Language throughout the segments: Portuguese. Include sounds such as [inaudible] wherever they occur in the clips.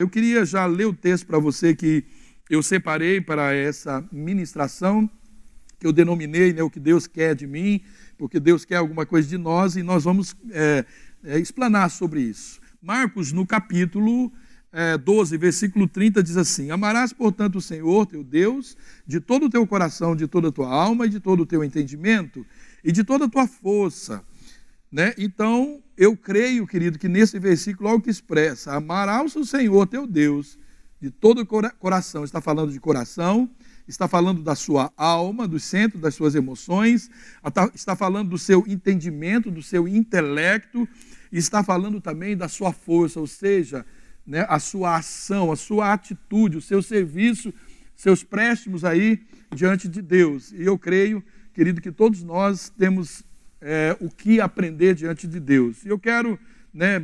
Eu queria já ler o texto para você que eu separei para essa ministração, que eu denominei né, o que Deus quer de mim, porque Deus quer alguma coisa de nós e nós vamos é, é, explanar sobre isso. Marcos, no capítulo é, 12, versículo 30, diz assim: Amarás, portanto, o Senhor teu Deus de todo o teu coração, de toda a tua alma e de todo o teu entendimento e de toda a tua força. Né? Então, eu creio, querido, que nesse versículo, algo que expressa: amarás o Senhor teu Deus de todo o coração. Está falando de coração, está falando da sua alma, do centro das suas emoções, está falando do seu entendimento, do seu intelecto, está falando também da sua força, ou seja, né, a sua ação, a sua atitude, o seu serviço, seus préstimos aí diante de Deus. E eu creio, querido, que todos nós temos é, o que aprender diante de Deus. E eu quero né,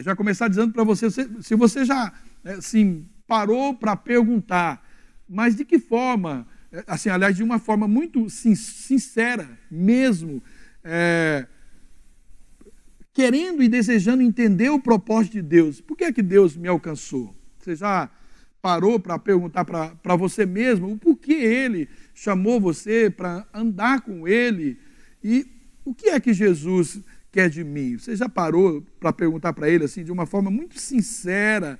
já começar dizendo para você, se você já assim, parou para perguntar, mas de que forma, é, assim, aliás, de uma forma muito sincera mesmo, é, querendo e desejando entender o propósito de Deus. Por que é que Deus me alcançou? Você já parou para perguntar para você mesmo o porquê Ele chamou você para andar com Ele e o que é que Jesus quer de mim? Você já parou para perguntar para ele assim de uma forma muito sincera,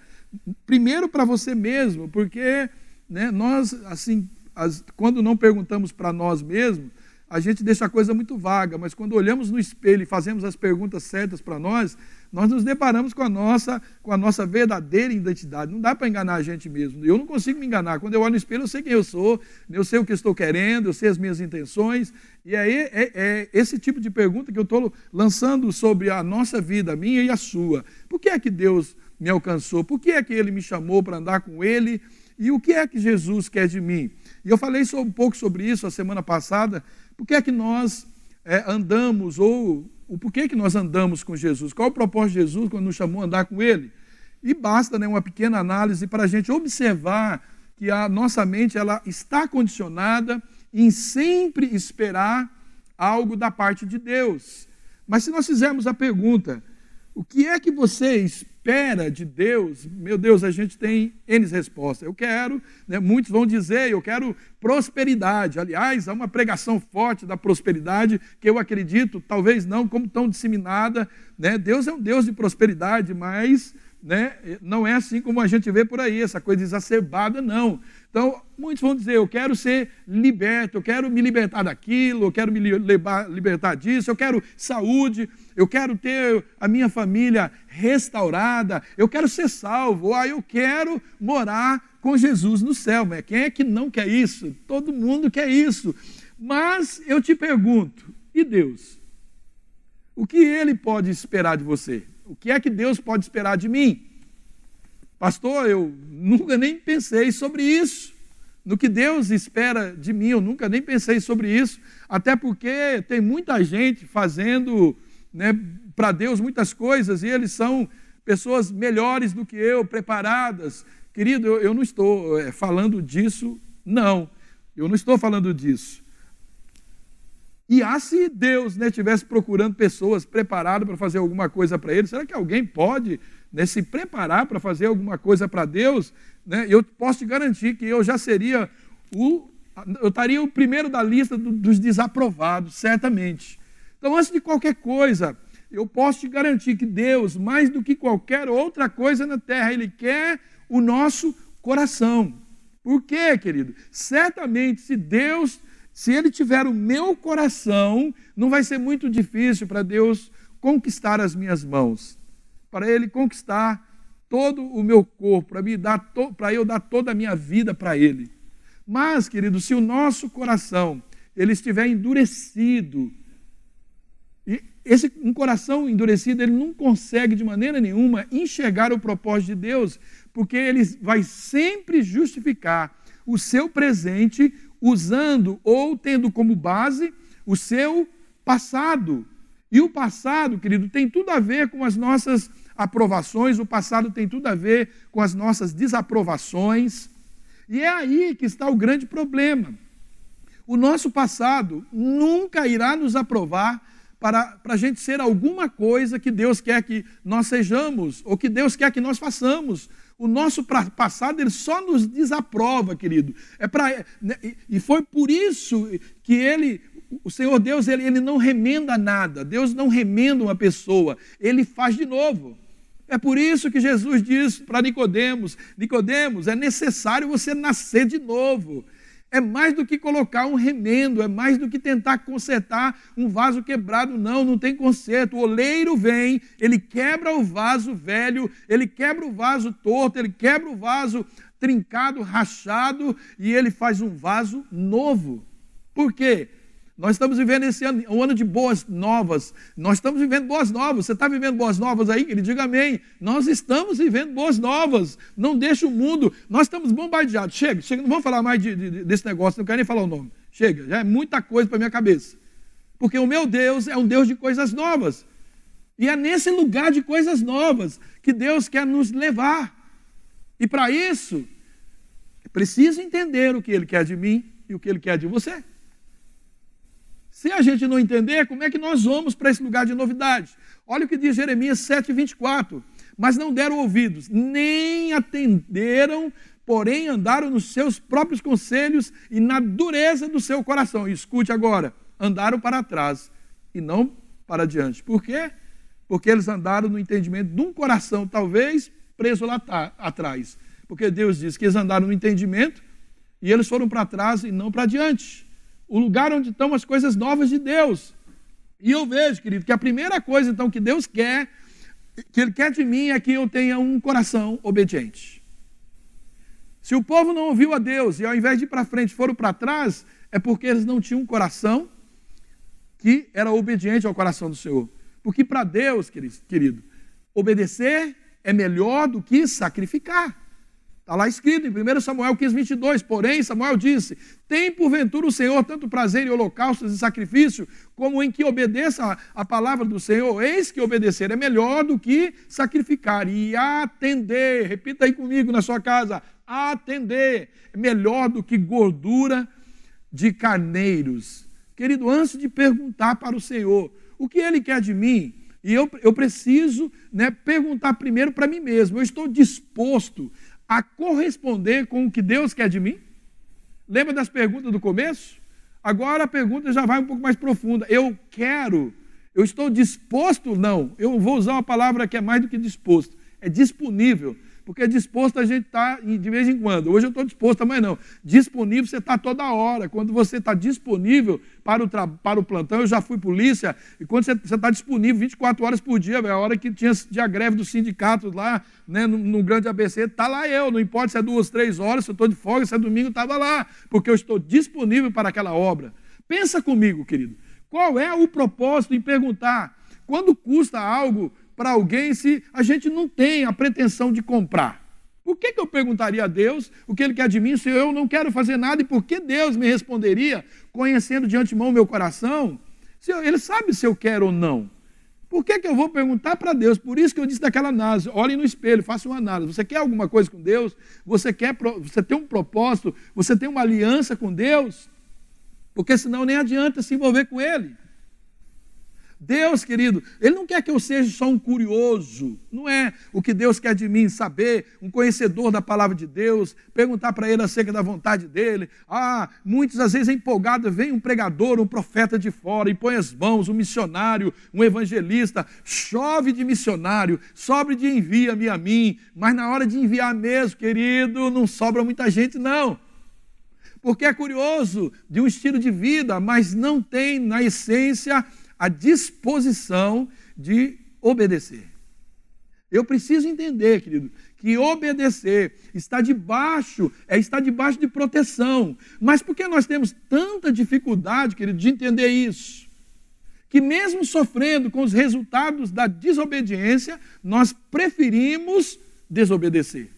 primeiro para você mesmo, porque né, nós assim, as, quando não perguntamos para nós mesmos, a gente deixa a coisa muito vaga, mas quando olhamos no espelho e fazemos as perguntas certas para nós, nós nos deparamos com a nossa, com a nossa verdadeira identidade. Não dá para enganar a gente mesmo. Eu não consigo me enganar. Quando eu olho no espelho, eu sei quem eu sou, eu sei o que estou querendo, eu sei as minhas intenções. E aí é, é esse tipo de pergunta que eu estou lançando sobre a nossa vida, a minha e a sua. Por que é que Deus me alcançou? Por que é que Ele me chamou para andar com Ele? E o que é que Jesus quer de mim? E eu falei um pouco sobre isso a semana passada. Por que é que nós é, andamos ou o porquê que nós andamos com Jesus, qual o propósito de Jesus quando nos chamou a andar com Ele. E basta né, uma pequena análise para a gente observar que a nossa mente ela está condicionada em sempre esperar algo da parte de Deus. Mas se nós fizermos a pergunta, o que é que você espera? Espera de Deus, meu Deus, a gente tem N respostas. Eu quero, né, muitos vão dizer, eu quero prosperidade. Aliás, há uma pregação forte da prosperidade que eu acredito, talvez não como tão disseminada. Né? Deus é um Deus de prosperidade, mas né, não é assim como a gente vê por aí, essa coisa exacerbada, não. Então, muitos vão dizer: eu quero ser liberto, eu quero me libertar daquilo, eu quero me libertar disso, eu quero saúde, eu quero ter a minha família restaurada, eu quero ser salvo, ah, eu quero morar com Jesus no céu. Mas quem é que não quer isso? Todo mundo quer isso. Mas eu te pergunto: e Deus? O que ele pode esperar de você? O que é que Deus pode esperar de mim? Pastor, eu nunca nem pensei sobre isso. No que Deus espera de mim, eu nunca nem pensei sobre isso. Até porque tem muita gente fazendo né, para Deus muitas coisas e eles são pessoas melhores do que eu, preparadas. Querido, eu, eu não estou é, falando disso, não. Eu não estou falando disso. E ah, se Deus estivesse né, procurando pessoas preparadas para fazer alguma coisa para Ele, será que alguém pode né, se preparar para fazer alguma coisa para Deus, né, eu posso te garantir que eu já seria o. Eu estaria o primeiro da lista do, dos desaprovados, certamente. Então, antes de qualquer coisa, eu posso te garantir que Deus, mais do que qualquer outra coisa na terra, Ele quer o nosso coração. Por quê, querido? Certamente, se Deus, se Ele tiver o meu coração, não vai ser muito difícil para Deus conquistar as minhas mãos para Ele conquistar todo o meu corpo, para, me dar para eu dar toda a minha vida para Ele. Mas, querido, se o nosso coração ele estiver endurecido, e esse um coração endurecido ele não consegue de maneira nenhuma enxergar o propósito de Deus, porque ele vai sempre justificar o seu presente usando ou tendo como base o seu passado. E o passado, querido, tem tudo a ver com as nossas aprovações, o passado tem tudo a ver com as nossas desaprovações. E é aí que está o grande problema. O nosso passado nunca irá nos aprovar para, para a gente ser alguma coisa que Deus quer que nós sejamos, ou que Deus quer que nós façamos. O nosso passado ele só nos desaprova, querido. É para né, e foi por isso que ele, o Senhor Deus, ele, ele não remenda nada. Deus não remenda uma pessoa, ele faz de novo. É por isso que Jesus diz para Nicodemos, Nicodemos, é necessário você nascer de novo. É mais do que colocar um remendo, é mais do que tentar consertar um vaso quebrado. Não, não tem conserto. O oleiro vem, ele quebra o vaso velho, ele quebra o vaso torto, ele quebra o vaso trincado, rachado, e ele faz um vaso novo. Por quê? Nós estamos vivendo esse ano, um ano de boas novas. Nós estamos vivendo boas novas. Você está vivendo boas novas aí? Ele diga amém. Nós estamos vivendo boas novas. Não deixe o mundo. Nós estamos bombardeados. Chega, chega. Não vamos falar mais de, de, desse negócio. Não quero nem falar o nome. Chega. Já é muita coisa para minha cabeça. Porque o meu Deus é um Deus de coisas novas. E é nesse lugar de coisas novas que Deus quer nos levar. E para isso, é preciso entender o que Ele quer de mim e o que Ele quer de você. Se a gente não entender, como é que nós vamos para esse lugar de novidade? Olha o que diz Jeremias 7, 24. Mas não deram ouvidos, nem atenderam, porém andaram nos seus próprios conselhos e na dureza do seu coração. Escute agora: andaram para trás e não para diante. Por quê? Porque eles andaram no entendimento de um coração, talvez preso lá atrás. Porque Deus diz que eles andaram no entendimento e eles foram para trás e não para diante o lugar onde estão as coisas novas de Deus. E eu vejo, querido, que a primeira coisa então que Deus quer, que Ele quer de mim é que eu tenha um coração obediente. Se o povo não ouviu a Deus e ao invés de ir para frente foram para trás, é porque eles não tinham um coração que era obediente ao coração do Senhor. Porque para Deus, querido, obedecer é melhor do que sacrificar. Está lá escrito em 1 Samuel 15, 22. Porém, Samuel disse: Tem porventura o Senhor tanto prazer em holocaustos e sacrifício, como em que obedeça a palavra do Senhor? Eis que obedecer é melhor do que sacrificar. E atender, repita aí comigo na sua casa: atender é melhor do que gordura de carneiros. Querido, antes de perguntar para o Senhor o que Ele quer de mim, e eu, eu preciso né, perguntar primeiro para mim mesmo: eu estou disposto a corresponder com o que Deus quer de mim? Lembra das perguntas do começo? Agora a pergunta já vai um pouco mais profunda. Eu quero, eu estou disposto? Não, eu vou usar uma palavra que é mais do que disposto, é disponível. Porque disposto a gente está de vez em quando. Hoje eu estou disposto, amanhã não. Disponível você está toda hora. Quando você está disponível para o, para o plantão, eu já fui polícia, e quando você está disponível 24 horas por dia, é a hora que tinha a greve dos sindicatos lá, né, no, no grande ABC, está lá eu. Não importa se é duas, três horas, se eu estou de folga, se é domingo, estava lá. Porque eu estou disponível para aquela obra. Pensa comigo, querido. Qual é o propósito em perguntar quando custa algo para alguém se a gente não tem a pretensão de comprar? Por que, que eu perguntaria a Deus o que Ele quer de mim se eu não quero fazer nada? E por que Deus me responderia, conhecendo de antemão o meu coração? Se eu, ele sabe se eu quero ou não. Por que, que eu vou perguntar para Deus? Por isso que eu disse daquela análise. Olhe no espelho, faça uma análise. Você quer alguma coisa com Deus? Você quer, você tem um propósito? Você tem uma aliança com Deus? Porque senão nem adianta se envolver com Ele. Deus, querido, Ele não quer que eu seja só um curioso, não é? O que Deus quer de mim, saber, um conhecedor da palavra de Deus, perguntar para Ele acerca da vontade dEle. Ah, muitas às vezes é empolgado, vem um pregador, um profeta de fora, e põe as mãos, um missionário, um evangelista, chove de missionário, sobre de envia-me a mim, mas na hora de enviar mesmo, querido, não sobra muita gente, não. Porque é curioso de um estilo de vida, mas não tem na essência a disposição de obedecer. Eu preciso entender, querido, que obedecer está debaixo, é estar debaixo de proteção. Mas por que nós temos tanta dificuldade, querido, de entender isso? Que mesmo sofrendo com os resultados da desobediência, nós preferimos desobedecer.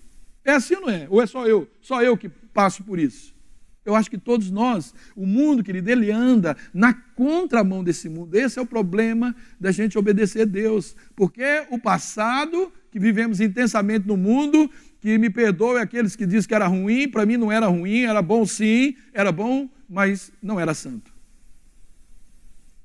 É assim ou não é? Ou é só eu? Só eu que passo por isso? Eu acho que todos nós, o mundo, querido, ele anda na contramão desse mundo. Esse é o problema da gente obedecer a Deus. Porque o passado, que vivemos intensamente no mundo, que me perdoe aqueles que dizem que era ruim, para mim não era ruim, era bom sim, era bom, mas não era santo.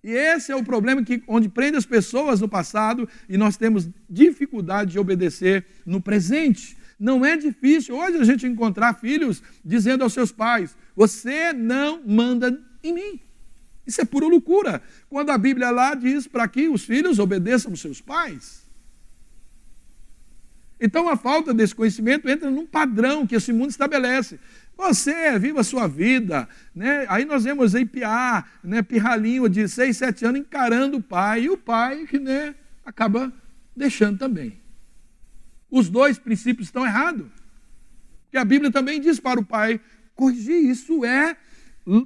E esse é o problema que, onde prende as pessoas no passado e nós temos dificuldade de obedecer no presente. Não é difícil hoje a gente encontrar filhos dizendo aos seus pais: Você não manda em mim. Isso é pura loucura. Quando a Bíblia lá diz para que os filhos obedeçam aos seus pais. Então a falta desse conhecimento entra num padrão que esse mundo estabelece. Você viva a sua vida. Né? Aí nós vemos aí piar, né? pirralhinho de 6, 7 anos encarando o pai, e o pai que né, acaba deixando também. Os dois princípios estão errados. Porque a Bíblia também diz para o pai corrigir. Isso é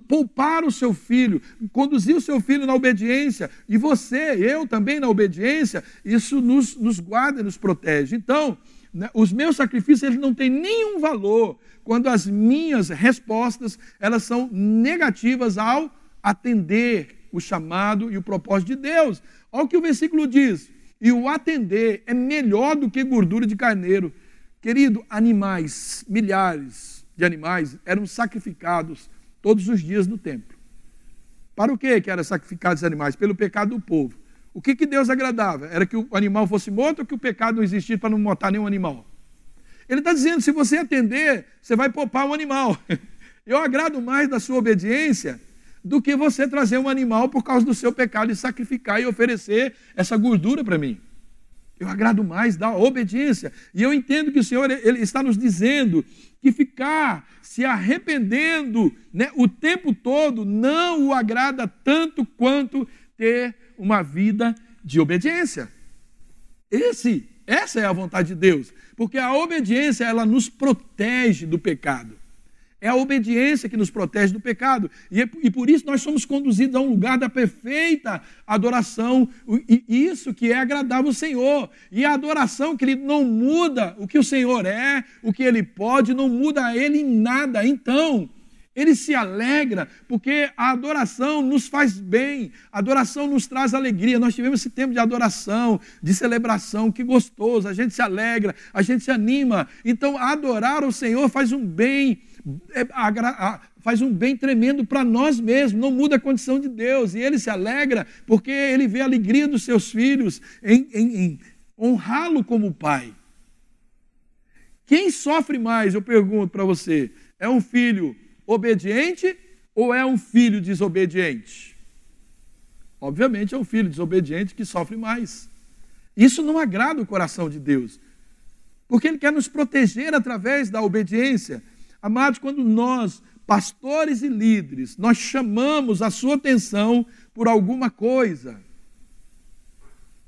poupar o seu filho, conduzir o seu filho na obediência, e você, eu também na obediência, isso nos, nos guarda e nos protege. Então, né, os meus sacrifícios eles não têm nenhum valor quando as minhas respostas elas são negativas ao atender o chamado e o propósito de Deus. Olha o que o versículo diz. E o atender é melhor do que gordura de carneiro. Querido, animais, milhares de animais eram sacrificados todos os dias no templo. Para o que que eram sacrificados os animais? Pelo pecado do povo. O que, que Deus agradava? Era que o animal fosse morto ou que o pecado não existisse para não matar nenhum animal? Ele está dizendo: se você atender, você vai poupar um animal. [laughs] Eu agrado mais da sua obediência do que você trazer um animal por causa do seu pecado e sacrificar e oferecer essa gordura para mim. Eu agrado mais da obediência. E eu entendo que o Senhor ele está nos dizendo que ficar se arrependendo né, o tempo todo não o agrada tanto quanto ter uma vida de obediência. Esse, essa é a vontade de Deus, porque a obediência ela nos protege do pecado. É a obediência que nos protege do pecado. E, é, e por isso nós somos conduzidos a um lugar da perfeita adoração. E isso que é agradável ao Senhor. E a adoração, querido, não muda o que o Senhor é, o que Ele pode, não muda a Ele em nada. Então, ele se alegra porque a adoração nos faz bem, a adoração nos traz alegria. Nós tivemos esse tempo de adoração, de celebração, que gostoso, a gente se alegra, a gente se anima. Então, adorar o Senhor faz um bem é, faz um bem tremendo para nós mesmos, não muda a condição de Deus. E ele se alegra porque ele vê a alegria dos seus filhos em, em, em honrá-lo como pai. Quem sofre mais, eu pergunto para você, é um filho obediente ou é um filho desobediente? Obviamente é um filho desobediente que sofre mais. Isso não agrada o coração de Deus, porque Ele quer nos proteger através da obediência. Amados, quando nós, pastores e líderes, nós chamamos a sua atenção por alguma coisa,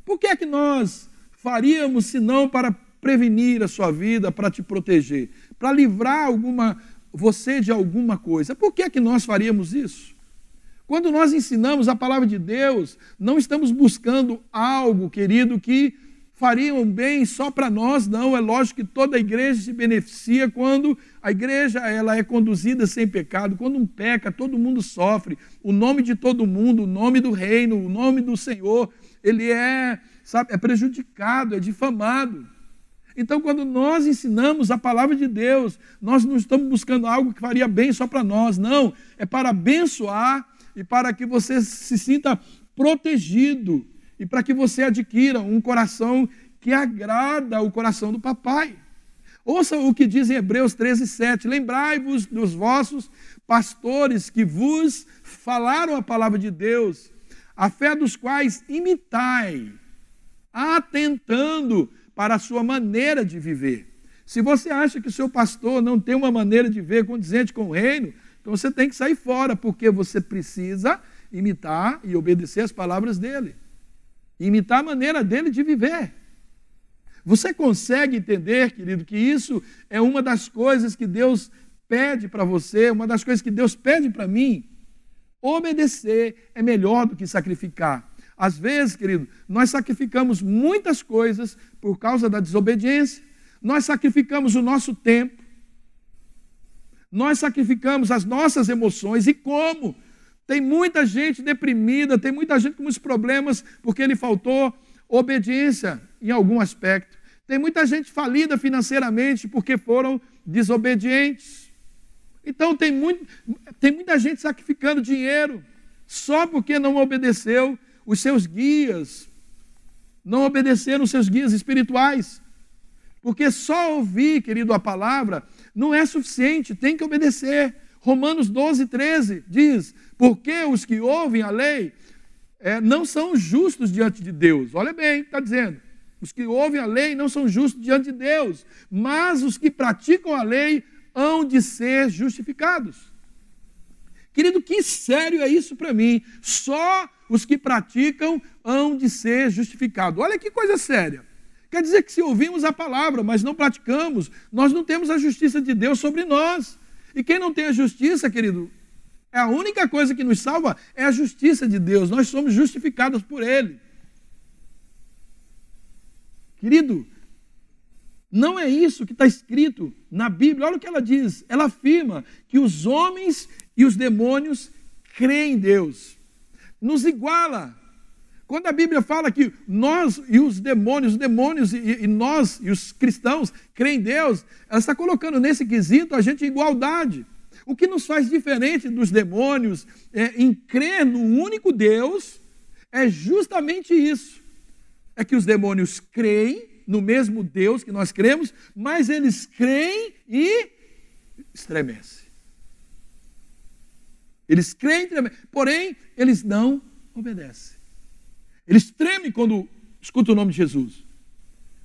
por que é que nós faríamos senão para prevenir a sua vida, para te proteger, para livrar alguma você de alguma coisa? Por que é que nós faríamos isso? Quando nós ensinamos a palavra de Deus, não estamos buscando algo, querido, que fariam bem só para nós, não. É lógico que toda a igreja se beneficia quando a igreja ela é conduzida sem pecado. Quando um peca, todo mundo sofre. O nome de todo mundo, o nome do reino, o nome do Senhor, ele é, sabe, é prejudicado, é difamado. Então, quando nós ensinamos a palavra de Deus, nós não estamos buscando algo que faria bem só para nós, não. É para abençoar e para que você se sinta protegido e para que você adquira um coração que agrada o coração do papai. Ouça o que diz em Hebreus 13, 7. Lembrai-vos dos vossos pastores que vos falaram a palavra de Deus, a fé dos quais imitai, atentando para a sua maneira de viver. Se você acha que o seu pastor não tem uma maneira de ver condizente com o reino, então você tem que sair fora, porque você precisa imitar e obedecer as palavras dele imitar a maneira dele de viver. Você consegue entender, querido, que isso é uma das coisas que Deus pede para você, uma das coisas que Deus pede para mim? Obedecer é melhor do que sacrificar. Às vezes, querido, nós sacrificamos muitas coisas por causa da desobediência. Nós sacrificamos o nosso tempo. Nós sacrificamos as nossas emoções. E como? Tem muita gente deprimida, tem muita gente com muitos problemas porque lhe faltou obediência em algum aspecto. Tem muita gente falida financeiramente porque foram desobedientes. Então tem, muito, tem muita gente sacrificando dinheiro só porque não obedeceu os seus guias, não obedeceram os seus guias espirituais. Porque só ouvir, querido, a palavra não é suficiente, tem que obedecer. Romanos 12, 13 diz: Porque os que ouvem a lei é, não são justos diante de Deus. Olha bem, está dizendo. Os que ouvem a lei não são justos diante de Deus, mas os que praticam a lei hão de ser justificados. Querido, que sério é isso para mim? Só os que praticam hão de ser justificados. Olha que coisa séria. Quer dizer que se ouvimos a palavra, mas não praticamos, nós não temos a justiça de Deus sobre nós. E quem não tem a justiça, querido, é a única coisa que nos salva é a justiça de Deus. Nós somos justificados por Ele. Querido, não é isso que está escrito na Bíblia. Olha o que ela diz. Ela afirma que os homens e os demônios creem em Deus. Nos iguala. Quando a Bíblia fala que nós e os demônios, os demônios e, e nós e os cristãos creem em Deus, ela está colocando nesse quesito a gente em igualdade. O que nos faz diferente dos demônios é, em crer no único Deus é justamente isso. É que os demônios creem no mesmo Deus que nós cremos, mas eles creem e estremecem. Eles creem, porém, eles não obedecem. Eles tremem quando escutam o nome de Jesus,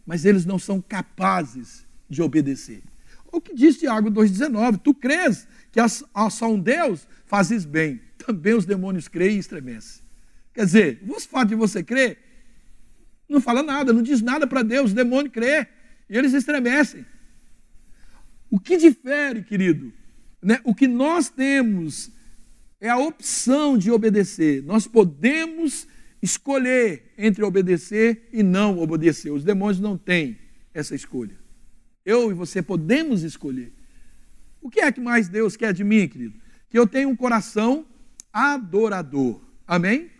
mas eles não são capazes de obedecer. O que diz Tiago 2,19: Tu crês que a só um Deus fazes bem, também os demônios creem e estremecem. Quer dizer, o fato de você crer não fala nada, não diz nada para Deus, o demônio crê e eles estremecem. O que difere, querido, né? o que nós temos é a opção de obedecer. Nós podemos escolher entre obedecer e não obedecer. Os demônios não têm essa escolha. Eu e você podemos escolher. O que é que mais Deus quer de mim, querido? Que eu tenha um coração adorador. Amém?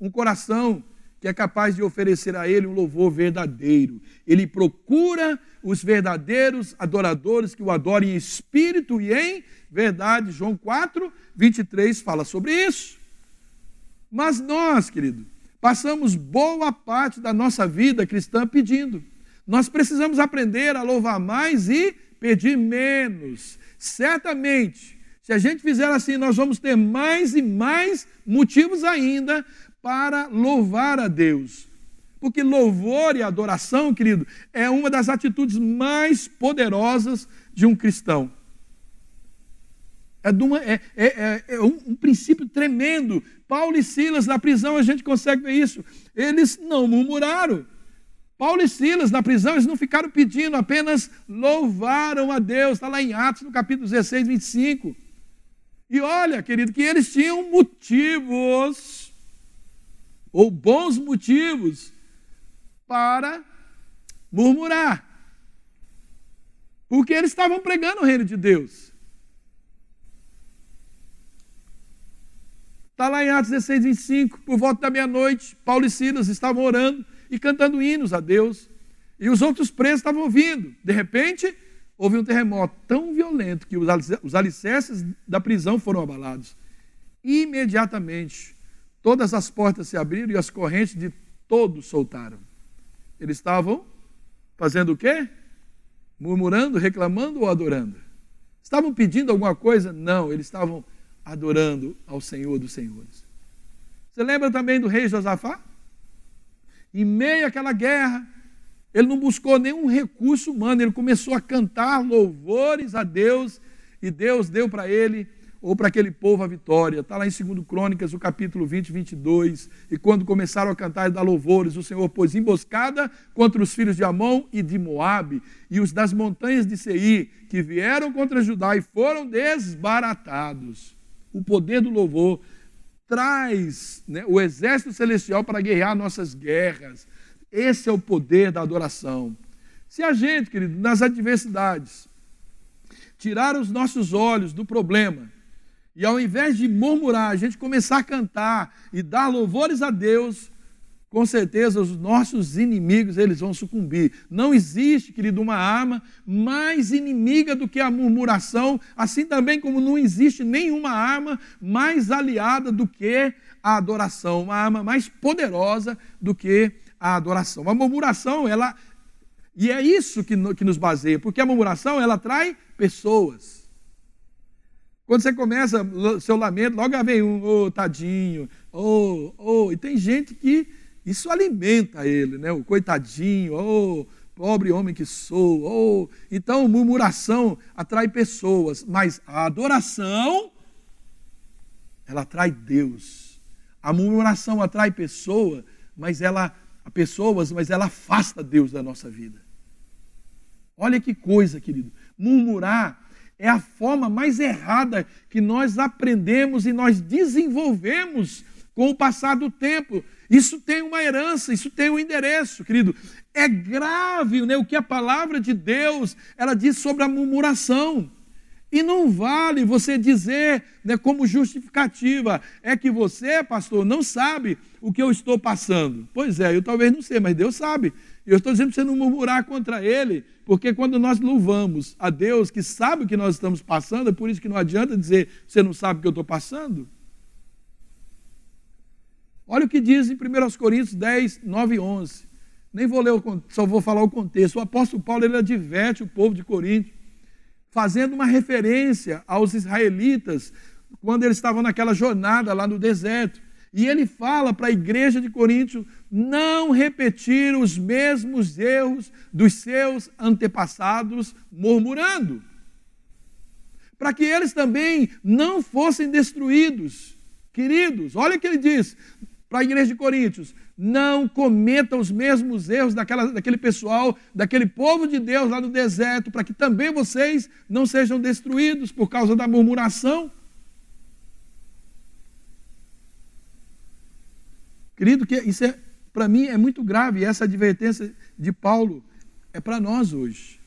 Um coração que é capaz de oferecer a Ele um louvor verdadeiro. Ele procura os verdadeiros adoradores que o adorem em espírito e em verdade. João 4, 23 fala sobre isso. Mas nós, querido, passamos boa parte da nossa vida cristã pedindo. Nós precisamos aprender a louvar mais e pedir menos. Certamente, se a gente fizer assim, nós vamos ter mais e mais motivos ainda para louvar a Deus. Porque louvor e adoração, querido, é uma das atitudes mais poderosas de um cristão. É, uma, é, é, é, é um, um, princípio tremendo. Paulo e Silas na prisão, a gente consegue ver isso. Eles não murmuraram. Paulo e Silas na prisão, eles não ficaram pedindo, apenas louvaram a Deus. Está lá em Atos, no capítulo 16, 25. E olha, querido, que eles tinham motivos ou bons motivos para murmurar. Porque eles estavam pregando o reino de Deus. Está lá em Atos 16, 25, por volta da meia-noite, Paulo e Silas estavam orando e cantando hinos a Deus. E os outros presos estavam ouvindo. De repente, houve um terremoto tão violento que os alicerces da prisão foram abalados. Imediatamente, Todas as portas se abriram e as correntes de todos soltaram. Eles estavam fazendo o quê? Murmurando, reclamando ou adorando? Estavam pedindo alguma coisa? Não, eles estavam adorando ao Senhor dos Senhores. Você lembra também do rei Josafá? Em meio àquela guerra, ele não buscou nenhum recurso humano, ele começou a cantar louvores a Deus e Deus deu para ele ou para aquele povo a vitória. Está lá em 2 Crônicas, o capítulo 20, 22. E quando começaram a cantar e dar louvores, o Senhor pôs emboscada contra os filhos de Amon e de Moabe, e os das montanhas de Seir, que vieram contra Judá e foram desbaratados. O poder do louvor traz né, o exército celestial para guerrear nossas guerras. Esse é o poder da adoração. Se a gente, querido, nas adversidades, tirar os nossos olhos do problema e ao invés de murmurar, a gente começar a cantar e dar louvores a Deus, com certeza os nossos inimigos eles vão sucumbir. Não existe, querido, uma arma mais inimiga do que a murmuração, assim também como não existe nenhuma arma mais aliada do que a adoração, uma arma mais poderosa do que a adoração. A murmuração, ela E é isso que, que nos baseia, porque a murmuração ela atrai pessoas. Quando você começa seu lamento, logo vem um, ô oh, tadinho, ô, oh, oh. e tem gente que isso alimenta ele, né? O coitadinho, oh, pobre homem que sou, oh. Então, murmuração atrai pessoas, mas a adoração, ela atrai Deus. A murmuração atrai pessoa, mas ela, pessoas, mas ela afasta Deus da nossa vida. Olha que coisa, querido. Murmurar é a forma mais errada que nós aprendemos e nós desenvolvemos com o passar do tempo. Isso tem uma herança, isso tem um endereço, querido. É grave né, o que a palavra de Deus ela diz sobre a murmuração. E não vale você dizer né, como justificativa, é que você, pastor, não sabe o que eu estou passando. Pois é, eu talvez não sei, mas Deus sabe. Eu estou dizendo para você não murmurar contra Ele, porque quando nós louvamos a Deus que sabe o que nós estamos passando, é por isso que não adianta dizer você não sabe o que eu estou passando. Olha o que diz em 1 Coríntios 10, 9 e 11. Nem vou ler, só vou falar o contexto. O apóstolo Paulo ele adverte o povo de Corinto, fazendo uma referência aos israelitas quando eles estavam naquela jornada lá no deserto. E ele fala para a igreja de Corinto não repetir os mesmos erros dos seus antepassados, murmurando, para que eles também não fossem destruídos. Queridos, olha o que ele diz: para a igreja de Coríntios: não cometa os mesmos erros daquela, daquele pessoal, daquele povo de Deus lá no deserto, para que também vocês não sejam destruídos por causa da murmuração. Querido, que isso é, para mim é muito grave, essa advertência de Paulo é para nós hoje.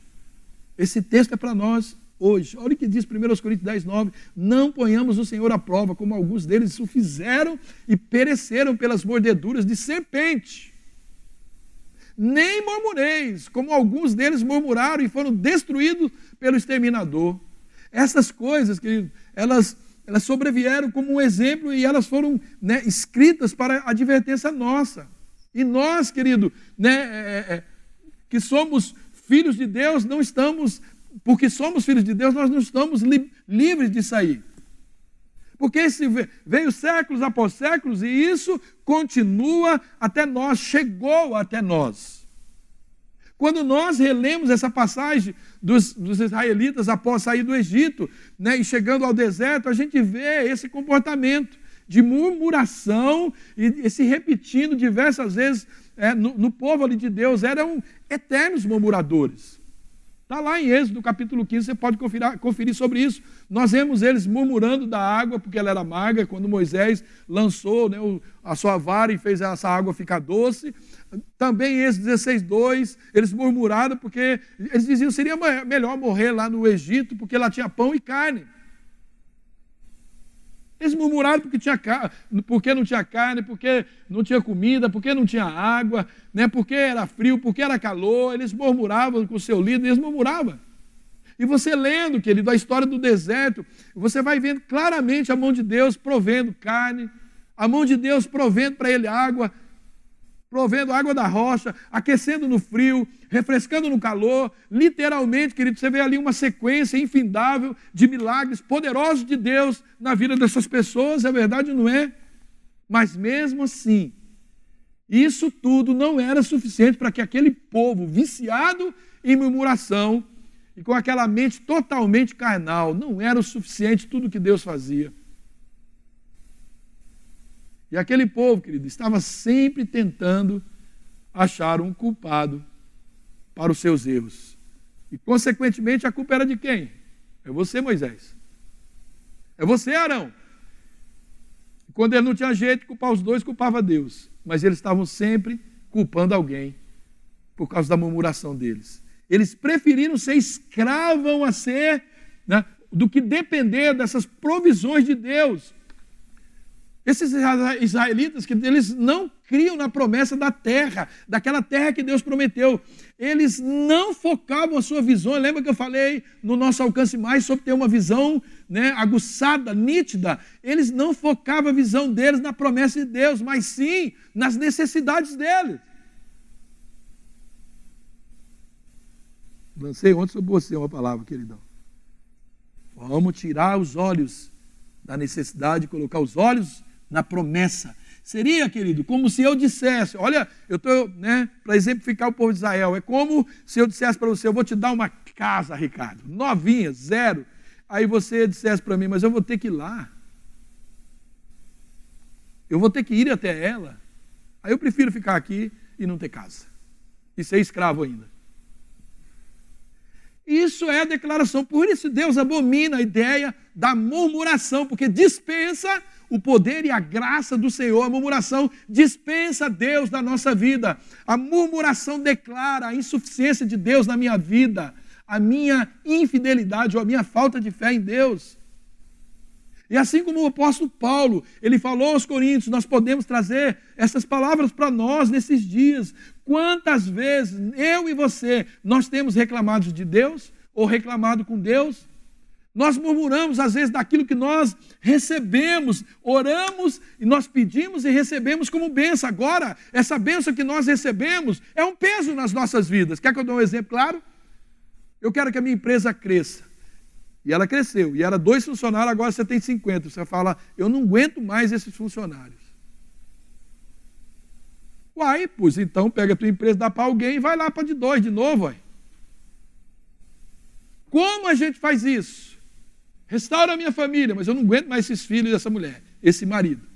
Esse texto é para nós hoje. Olha o que diz 1 Coríntios 10, 9. Não ponhamos o Senhor à prova, como alguns deles o fizeram e pereceram pelas mordeduras de serpente. Nem murmureis, como alguns deles murmuraram e foram destruídos pelo exterminador. Essas coisas, querido, elas, elas sobrevieram como um exemplo e elas foram né, escritas para advertência nossa. E nós, querido, né, é, é, que somos filhos de Deus, não estamos porque somos filhos de Deus, nós não estamos li livres de sair. Porque esse veio séculos após séculos e isso continua até nós, chegou até nós. Quando nós relemos essa passagem dos, dos israelitas após sair do Egito né, e chegando ao deserto, a gente vê esse comportamento de murmuração e, se repetindo diversas vezes é, no, no povo ali de Deus, eram eternos murmuradores. Está lá em Êxodo capítulo 15, você pode conferir, conferir, sobre isso. Nós vemos eles murmurando da água, porque ela era amarga, quando Moisés lançou né, a sua vara e fez essa água ficar doce. Também em Êxodo 16, 2, eles murmuraram porque eles diziam que seria melhor morrer lá no Egito, porque lá tinha pão e carne. Eles murmuraram porque, tinha, porque não tinha carne, porque não tinha comida, porque não tinha água, né? porque era frio, porque era calor. Eles murmuravam com o seu líder, eles murmuravam. E você lendo, querido, a história do deserto, você vai vendo claramente a mão de Deus provendo carne, a mão de Deus provendo para ele água, provendo água da rocha, aquecendo no frio, refrescando no calor. Literalmente, querido, você vê ali uma sequência infindável de milagres poderosos de Deus na vida dessas pessoas, é verdade, não é? Mas mesmo assim, isso tudo não era suficiente para que aquele povo viciado em murmuração e com aquela mente totalmente carnal, não era o suficiente tudo que Deus fazia. E aquele povo, querido, estava sempre tentando achar um culpado para os seus erros. E, consequentemente, a culpa era de quem? É você, Moisés. É você, Arão. Quando ele não tinha jeito de culpar os dois, culpava Deus. Mas eles estavam sempre culpando alguém por causa da murmuração deles. Eles preferiram ser escravos a ser né, do que depender dessas provisões de Deus. Esses israelitas, que eles não criam na promessa da terra, daquela terra que Deus prometeu. Eles não focavam a sua visão. Lembra que eu falei no nosso alcance mais sobre ter uma visão né, aguçada, nítida? Eles não focavam a visão deles na promessa de Deus, mas sim nas necessidades deles. Lancei ontem sobre você uma palavra, queridão. Vamos tirar os olhos da necessidade de colocar os olhos na promessa. Seria, querido, como se eu dissesse: olha, eu estou, né, para exemplificar o povo de Israel, é como se eu dissesse para você: eu vou te dar uma casa, Ricardo, novinha, zero. Aí você dissesse para mim: mas eu vou ter que ir lá. Eu vou ter que ir até ela. Aí eu prefiro ficar aqui e não ter casa. E ser escravo ainda. Isso é a declaração. Por isso Deus abomina a ideia da murmuração, porque dispensa o poder e a graça do Senhor. A murmuração dispensa Deus da nossa vida. A murmuração declara a insuficiência de Deus na minha vida, a minha infidelidade ou a minha falta de fé em Deus. E assim como o apóstolo Paulo, ele falou aos Coríntios, nós podemos trazer essas palavras para nós nesses dias. Quantas vezes eu e você nós temos reclamado de Deus ou reclamado com Deus? Nós murmuramos às vezes daquilo que nós recebemos, oramos e nós pedimos e recebemos como benção. Agora, essa benção que nós recebemos é um peso nas nossas vidas. Quer que eu dê um exemplo claro? Eu quero que a minha empresa cresça. E ela cresceu. E era dois funcionários, agora você tem 50. Você fala, eu não aguento mais esses funcionários. Uai, pois então pega a tua empresa, dá para alguém e vai lá para de dois de novo. Uai. Como a gente faz isso? Restaura a minha família, mas eu não aguento mais esses filhos dessa mulher, esse marido.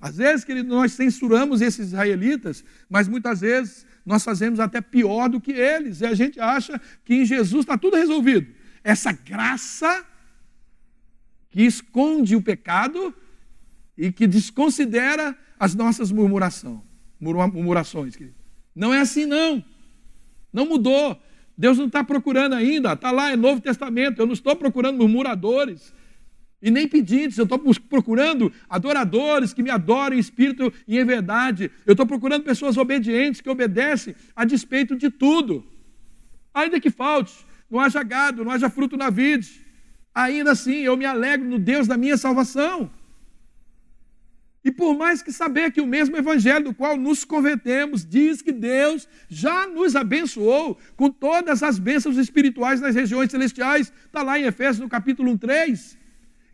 Às vezes, querido, nós censuramos esses israelitas, mas muitas vezes nós fazemos até pior do que eles, e a gente acha que em Jesus está tudo resolvido. Essa graça que esconde o pecado e que desconsidera as nossas murmuração, murmurações. Querido. Não é assim, não. Não mudou. Deus não está procurando ainda. Está lá, é Novo Testamento. Eu não estou procurando murmuradores e nem pedintes. Eu estou procurando adoradores que me adorem em espírito e em verdade. Eu estou procurando pessoas obedientes que obedecem a despeito de tudo. Ainda que falte, não haja gado, não haja fruto na vide. Ainda assim, eu me alegro no Deus da minha salvação. E por mais que saber que o mesmo evangelho do qual nos convertemos diz que Deus já nos abençoou com todas as bênçãos espirituais nas regiões celestiais, está lá em Efésios no capítulo 3.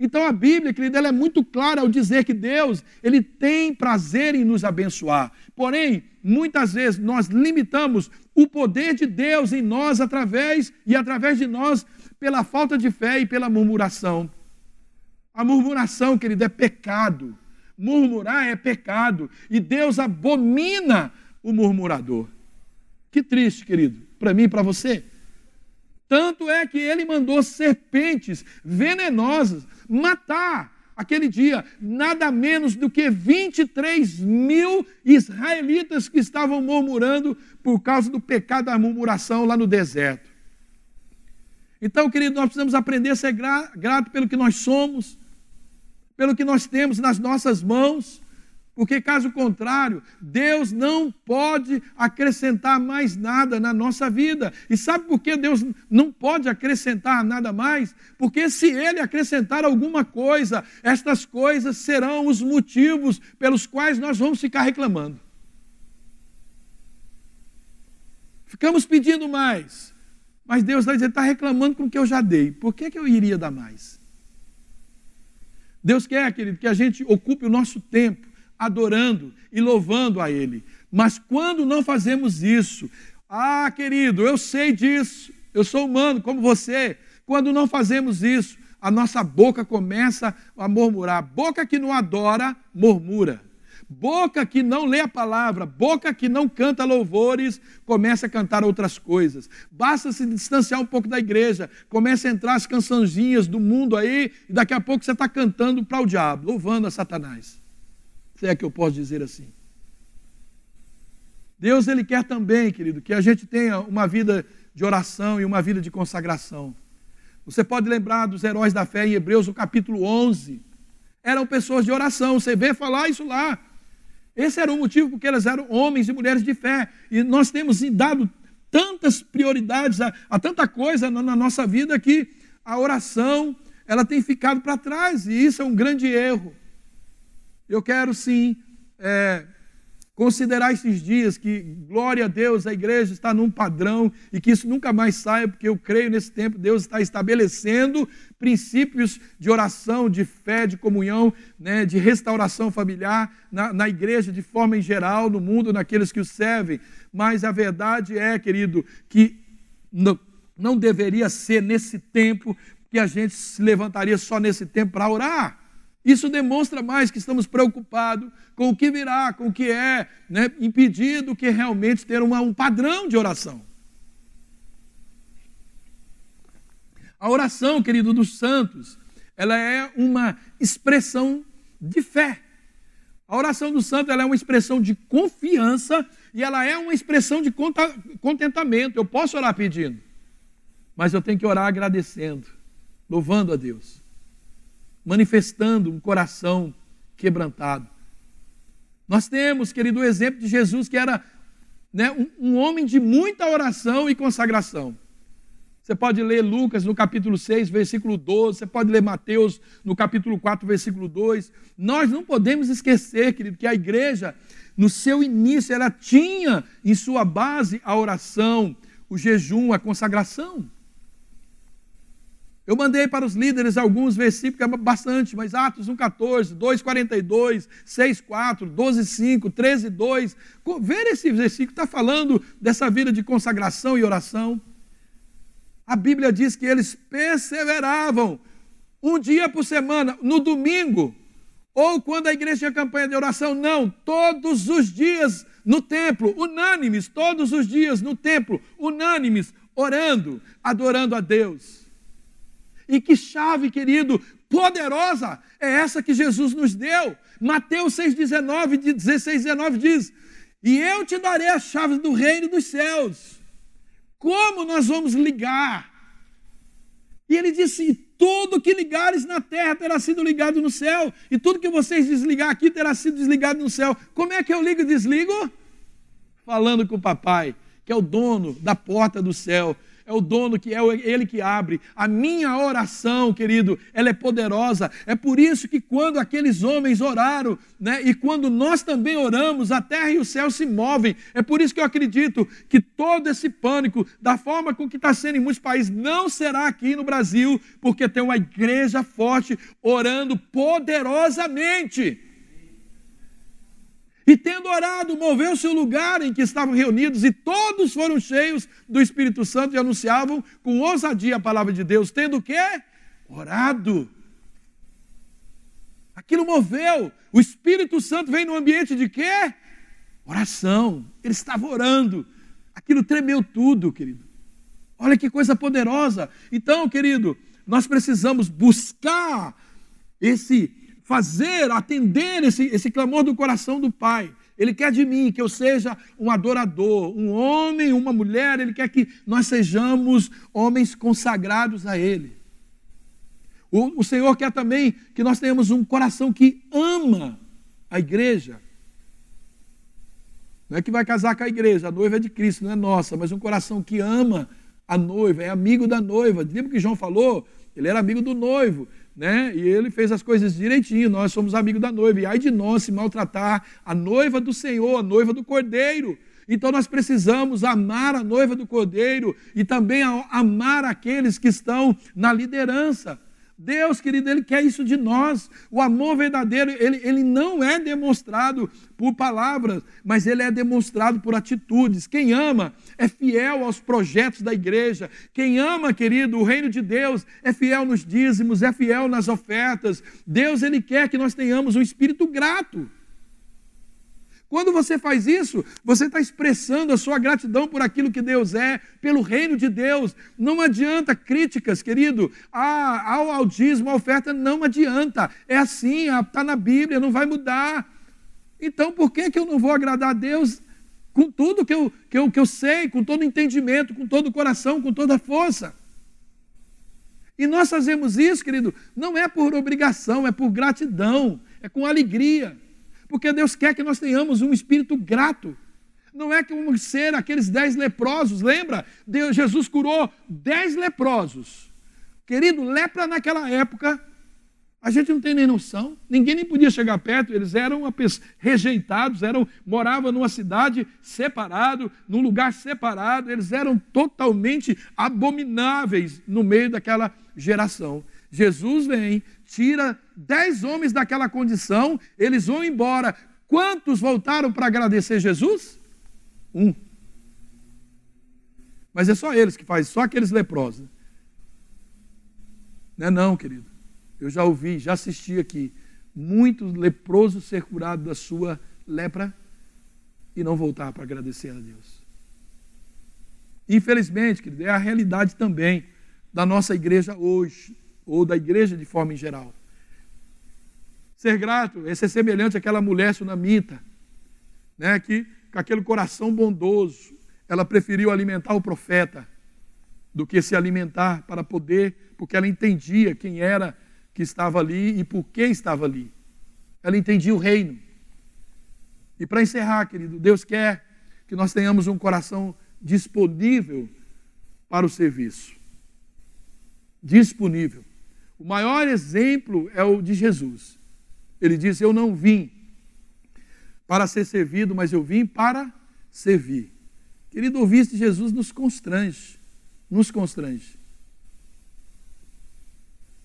Então a Bíblia, querida, ela é muito clara ao dizer que Deus, ele tem prazer em nos abençoar. Porém, muitas vezes nós limitamos o poder de Deus em nós através e através de nós pela falta de fé e pela murmuração. A murmuração, querida, é pecado. Murmurar é pecado e Deus abomina o murmurador. Que triste, querido, para mim e para você. Tanto é que ele mandou serpentes venenosas matar aquele dia nada menos do que 23 mil israelitas que estavam murmurando por causa do pecado da murmuração lá no deserto. Então, querido, nós precisamos aprender a ser grato pelo que nós somos, pelo que nós temos nas nossas mãos, porque caso contrário, Deus não pode acrescentar mais nada na nossa vida. E sabe por que Deus não pode acrescentar nada mais? Porque se Ele acrescentar alguma coisa, estas coisas serão os motivos pelos quais nós vamos ficar reclamando. Ficamos pedindo mais, mas Deus vai dizer: está reclamando com o que eu já dei, por que, que eu iria dar mais? Deus quer, querido, que a gente ocupe o nosso tempo adorando e louvando a Ele. Mas quando não fazemos isso, ah, querido, eu sei disso, eu sou humano como você. Quando não fazemos isso, a nossa boca começa a murmurar. Boca que não adora, murmura. Boca que não lê a palavra, boca que não canta louvores, começa a cantar outras coisas. Basta se distanciar um pouco da igreja, começa a entrar as cançãozinhas do mundo aí, e daqui a pouco você está cantando para o diabo, louvando a Satanás. Se é que eu posso dizer assim. Deus, Ele quer também, querido, que a gente tenha uma vida de oração e uma vida de consagração. Você pode lembrar dos heróis da fé em Hebreus, no capítulo 11. Eram pessoas de oração, você vê falar isso lá. Esse era o motivo porque elas eram homens e mulheres de fé. E nós temos dado tantas prioridades a, a tanta coisa na, na, nossa vida que a oração ela tem ficado para trás. E isso é um grande erro. Eu quero sim é, considerar esses dias que, glória a Deus, a igreja está num padrão e que isso nunca mais saia, porque eu creio nesse tempo, Deus está estabelecendo princípios de oração, de fé, de comunhão, né, de restauração familiar na, na igreja de forma em geral, no mundo, naqueles que o servem. Mas a verdade é, querido, que não, não deveria ser nesse tempo que a gente se levantaria só nesse tempo para orar. Isso demonstra mais que estamos preocupados com o que virá, com o que é né, impedido que realmente ter uma, um padrão de oração. A oração, querido, dos santos, ela é uma expressão de fé. A oração do santo ela é uma expressão de confiança e ela é uma expressão de contentamento. Eu posso orar pedindo, mas eu tenho que orar agradecendo, louvando a Deus manifestando um coração quebrantado. Nós temos, querido, o exemplo de Jesus, que era né, um, um homem de muita oração e consagração. Você pode ler Lucas no capítulo 6, versículo 12, você pode ler Mateus no capítulo 4, versículo 2. Nós não podemos esquecer, querido, que a igreja, no seu início, ela tinha em sua base a oração, o jejum, a consagração. Eu mandei para os líderes alguns versículos, é bastante, mas Atos 1,14, 2,42, 6,4, 12,5, 13,2. Ver esse versículo está falando dessa vida de consagração e oração. A Bíblia diz que eles perseveravam um dia por semana, no domingo, ou quando a igreja tinha campanha de oração, não, todos os dias no templo, unânimes, todos os dias no templo, unânimes, orando, adorando a Deus. E que chave, querido, poderosa é essa que Jesus nos deu. Mateus 6,19, 16, 19 diz: E eu te darei as chaves do reino dos céus. Como nós vamos ligar? E ele disse: Tudo que ligares na terra terá sido ligado no céu, e tudo que vocês desligar aqui terá sido desligado no céu. Como é que eu ligo e desligo? Falando com o papai, que é o dono da porta do céu é o dono que é ele que abre. A minha oração, querido, ela é poderosa. É por isso que quando aqueles homens oraram, né, e quando nós também oramos, a terra e o céu se movem. É por isso que eu acredito que todo esse pânico, da forma com que está sendo em muitos países, não será aqui no Brasil, porque tem uma igreja forte orando poderosamente. E tendo orado, moveu-se o lugar em que estavam reunidos, e todos foram cheios do Espírito Santo e anunciavam com ousadia a palavra de Deus, tendo o quê? Orado. Aquilo moveu. O Espírito Santo vem no ambiente de quê? Oração. Ele estava orando. Aquilo tremeu tudo, querido. Olha que coisa poderosa. Então, querido, nós precisamos buscar esse fazer, atender esse, esse clamor do coração do Pai. Ele quer de mim que eu seja um adorador, um homem, uma mulher, ele quer que nós sejamos homens consagrados a Ele. O, o Senhor quer também que nós tenhamos um coração que ama a igreja. Não é que vai casar com a igreja, a noiva é de Cristo, não é nossa, mas um coração que ama a noiva, é amigo da noiva. Lembra que João falou? Ele era amigo do noivo né? E ele fez as coisas direitinho, nós somos amigos da noiva. E ai de nós se maltratar a noiva do Senhor, a noiva do Cordeiro. Então nós precisamos amar a noiva do Cordeiro e também amar aqueles que estão na liderança. Deus, querido, Ele quer isso de nós. O amor verdadeiro, ele, ele não é demonstrado por palavras, mas ele é demonstrado por atitudes. Quem ama é fiel aos projetos da igreja. Quem ama, querido, o reino de Deus é fiel nos dízimos, é fiel nas ofertas. Deus, Ele quer que nós tenhamos um espírito grato. Quando você faz isso, você está expressando a sua gratidão por aquilo que Deus é, pelo reino de Deus. Não adianta críticas, querido, ah, ao audismo, a oferta, não adianta. É assim, está na Bíblia, não vai mudar. Então, por que, que eu não vou agradar a Deus com tudo que eu, que, eu, que eu sei, com todo entendimento, com todo o coração, com toda a força? E nós fazemos isso, querido, não é por obrigação, é por gratidão, é com alegria. Porque Deus quer que nós tenhamos um espírito grato. Não é vamos ser aqueles dez leprosos, lembra? Deus, Jesus curou dez leprosos. Querido, lepra naquela época A gente não tem nem noção, ninguém nem podia chegar perto, eles eram rejeitados, eram moravam numa cidade separado, num lugar separado, eles eram totalmente abomináveis no meio daquela geração. Jesus vem, tira dez homens daquela condição, eles vão embora. Quantos voltaram para agradecer Jesus? Um. Mas é só eles que fazem, só aqueles leprosos. Não é não, querido. Eu já ouvi, já assisti aqui, muitos leprosos ser curados da sua lepra e não voltar para agradecer a Deus. Infelizmente, querido, é a realidade também da nossa igreja hoje, ou da igreja de forma em geral. Ser grato é ser semelhante àquela mulher sunamita, né, que com aquele coração bondoso, ela preferiu alimentar o profeta do que se alimentar para poder, porque ela entendia quem era que estava ali e por que estava ali. Ela entendia o reino. E para encerrar, querido, Deus quer que nós tenhamos um coração disponível para o serviço. Disponível. O maior exemplo é o de Jesus. Ele disse: Eu não vim para ser servido, mas eu vim para servir. Querido, ouvir de Jesus nos constrange. Nos constrange.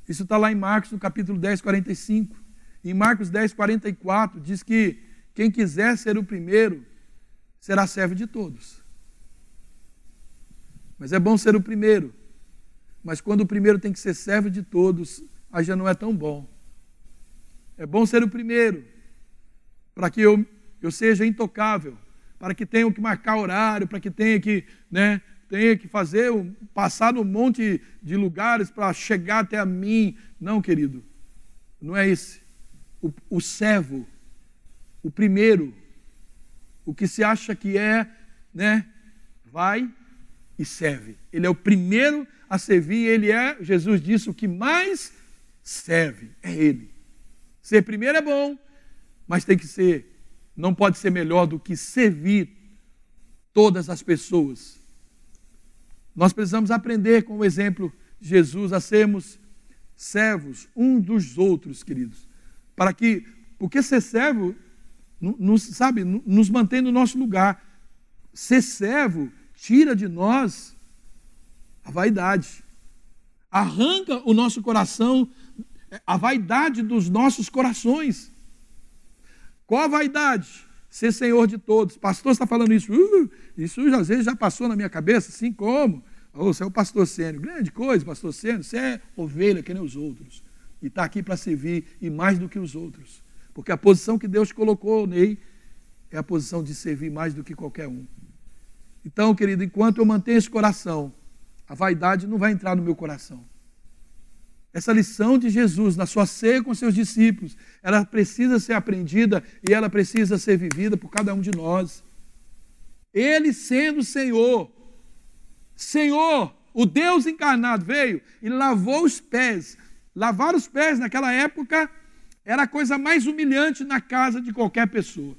Isso está lá em Marcos, no capítulo 10, 45. Em Marcos 10, 44, diz que quem quiser ser o primeiro será servo de todos. Mas é bom ser o primeiro. Mas quando o primeiro tem que ser servo de todos, aí já não é tão bom. É bom ser o primeiro, para que eu, eu seja intocável, para que tenha que marcar horário, para que tenha que né, tenha que fazer, passar num monte de lugares para chegar até a mim. Não, querido, não é esse. O, o servo, o primeiro, o que se acha que é, né, vai e serve. Ele é o primeiro a servir, ele é, Jesus disse, o que mais serve, é ele. Ser primeiro é bom, mas tem que ser, não pode ser melhor do que servir todas as pessoas nós precisamos aprender com o exemplo de Jesus a sermos servos um dos outros, queridos. Para que, porque ser servo, nos, sabe, nos mantém no nosso lugar. Ser servo tira de nós a vaidade. Arranca o nosso coração, a vaidade dos nossos corações. Qual a vaidade? Ser senhor de todos. Pastor está falando isso. Uh, isso às vezes já passou na minha cabeça, assim como. Oh, você é o pastor Sênio. Grande coisa, pastor Sênio. Você é ovelha que nem os outros. E está aqui para servir, e mais do que os outros. Porque a posição que Deus colocou nele é a posição de servir mais do que qualquer um. Então, querido, enquanto eu mantenho esse coração, a vaidade não vai entrar no meu coração. Essa lição de Jesus na sua ceia com seus discípulos, ela precisa ser aprendida e ela precisa ser vivida por cada um de nós. Ele sendo Senhor, Senhor, o Deus encarnado veio e lavou os pés. Lavar os pés naquela época era a coisa mais humilhante na casa de qualquer pessoa.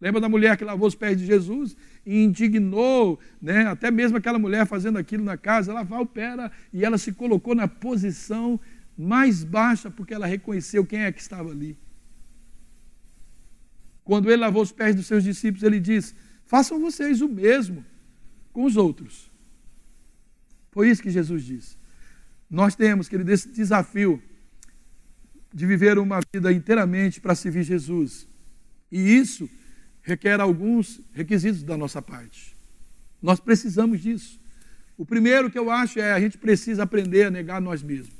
Lembra da mulher que lavou os pés de Jesus e indignou, né? até mesmo aquela mulher fazendo aquilo na casa, lavar o pé era, e ela se colocou na posição mais baixa porque ela reconheceu quem é que estava ali. Quando ele lavou os pés dos seus discípulos, ele diz: Façam vocês o mesmo com os outros. Foi isso que Jesus disse. Nós temos, querido, esse desafio de viver uma vida inteiramente para servir Jesus. E isso requer alguns requisitos da nossa parte. Nós precisamos disso. O primeiro que eu acho é a gente precisa aprender a negar nós mesmos.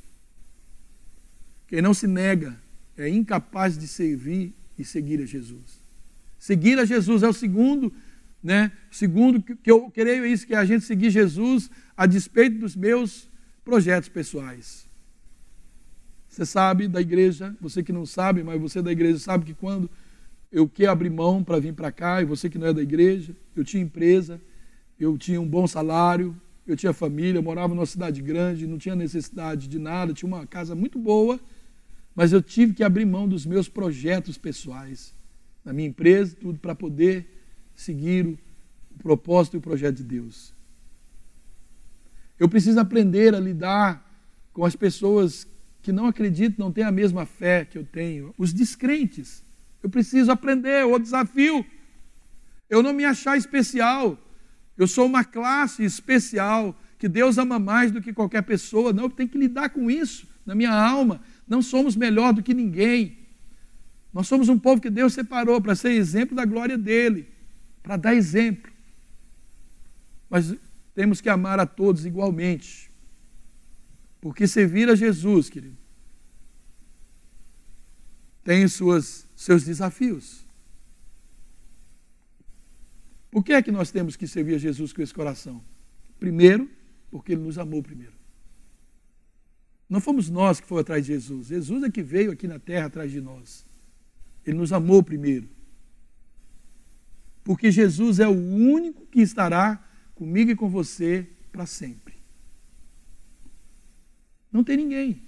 Quem não se nega é incapaz de servir e seguir a Jesus. Seguir a Jesus é o segundo, né? Segundo que eu creio é isso que é a gente seguir Jesus a despeito dos meus projetos pessoais. Você sabe da igreja, você que não sabe, mas você da igreja sabe que quando eu quero abrir mão para vir para cá, e você que não é da igreja, eu tinha empresa, eu tinha um bom salário, eu tinha família, eu morava numa cidade grande, não tinha necessidade de nada, tinha uma casa muito boa, mas eu tive que abrir mão dos meus projetos pessoais, da minha empresa, tudo para poder seguir o, o propósito e o projeto de Deus. Eu preciso aprender a lidar com as pessoas que não acreditam, não têm a mesma fé que eu tenho, os descrentes. Eu preciso aprender, o desafio. Eu não me achar especial. Eu sou uma classe especial que Deus ama mais do que qualquer pessoa. Não, eu tenho que lidar com isso na minha alma. Não somos melhor do que ninguém. Nós somos um povo que Deus separou para ser exemplo da glória dele, para dar exemplo. Mas temos que amar a todos igualmente. Porque servir a Jesus, querido, tem suas, seus desafios. Por que é que nós temos que servir a Jesus com esse coração? Primeiro, porque ele nos amou primeiro. Não fomos nós que fomos atrás de Jesus. Jesus é que veio aqui na terra atrás de nós. Ele nos amou primeiro. Porque Jesus é o único que estará comigo e com você para sempre. Não tem ninguém.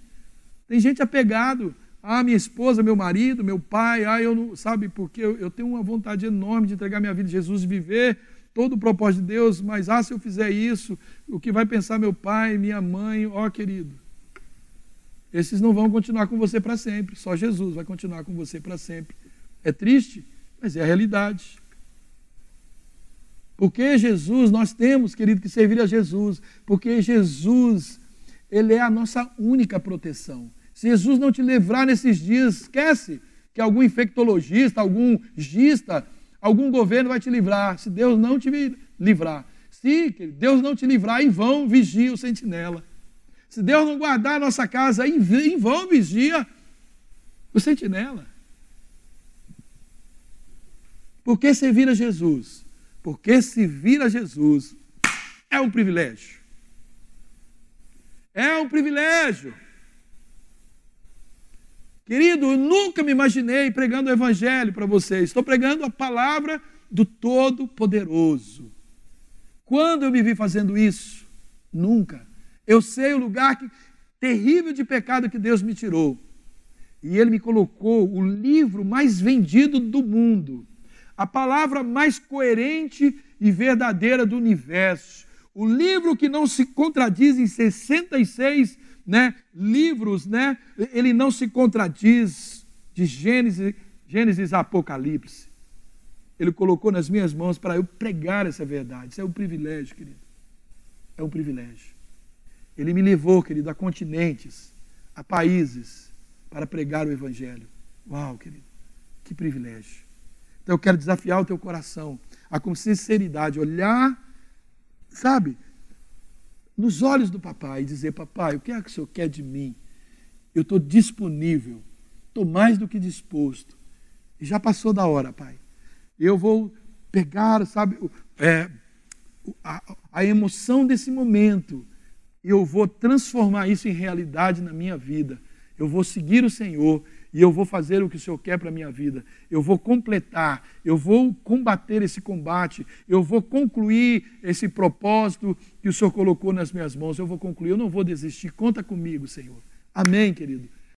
Tem gente apegado ah, minha esposa, meu marido, meu pai, ah, eu não, sabe, porque eu, eu tenho uma vontade enorme de entregar minha vida a Jesus e viver todo o propósito de Deus, mas ah, se eu fizer isso, o que vai pensar meu pai, minha mãe, ó oh, querido, esses não vão continuar com você para sempre, só Jesus vai continuar com você para sempre. É triste, mas é a realidade. Porque Jesus, nós temos, querido, que servir a Jesus, porque Jesus, Ele é a nossa única proteção. Se Jesus não te livrar nesses dias, esquece que algum infectologista, algum gista, algum governo vai te livrar. Se Deus não te livrar. Se Deus não te livrar, em vão vigia o sentinela. Se Deus não guardar a nossa casa, em vão vigia o sentinela. Por que servir a Jesus? Porque servir a Jesus é um privilégio. É um privilégio. Querido, eu nunca me imaginei pregando o Evangelho para vocês. Estou pregando a palavra do Todo-Poderoso. Quando eu me vi fazendo isso? Nunca. Eu sei o lugar que, terrível de pecado que Deus me tirou. E Ele me colocou o livro mais vendido do mundo, a palavra mais coerente e verdadeira do universo, o livro que não se contradiz em 66 né, livros, né, ele não se contradiz de Gênesis, Gênesis a Apocalipse. Ele colocou nas minhas mãos para eu pregar essa verdade. Isso é um privilégio, querido. É um privilégio. Ele me levou, querido, a continentes, a países, para pregar o Evangelho. Uau, querido, que privilégio. Então eu quero desafiar o teu coração a com sinceridade olhar, sabe, nos olhos do papai e dizer: Papai, o que é que o senhor quer de mim? Eu estou disponível, estou mais do que disposto. E já passou da hora, pai. Eu vou pegar, sabe, é, a, a emoção desse momento eu vou transformar isso em realidade na minha vida. Eu vou seguir o Senhor e eu vou fazer o que o Senhor quer para a minha vida. Eu vou completar, eu vou combater esse combate, eu vou concluir esse propósito que o Senhor colocou nas minhas mãos. Eu vou concluir, eu não vou desistir. Conta comigo, Senhor. Amém, querido.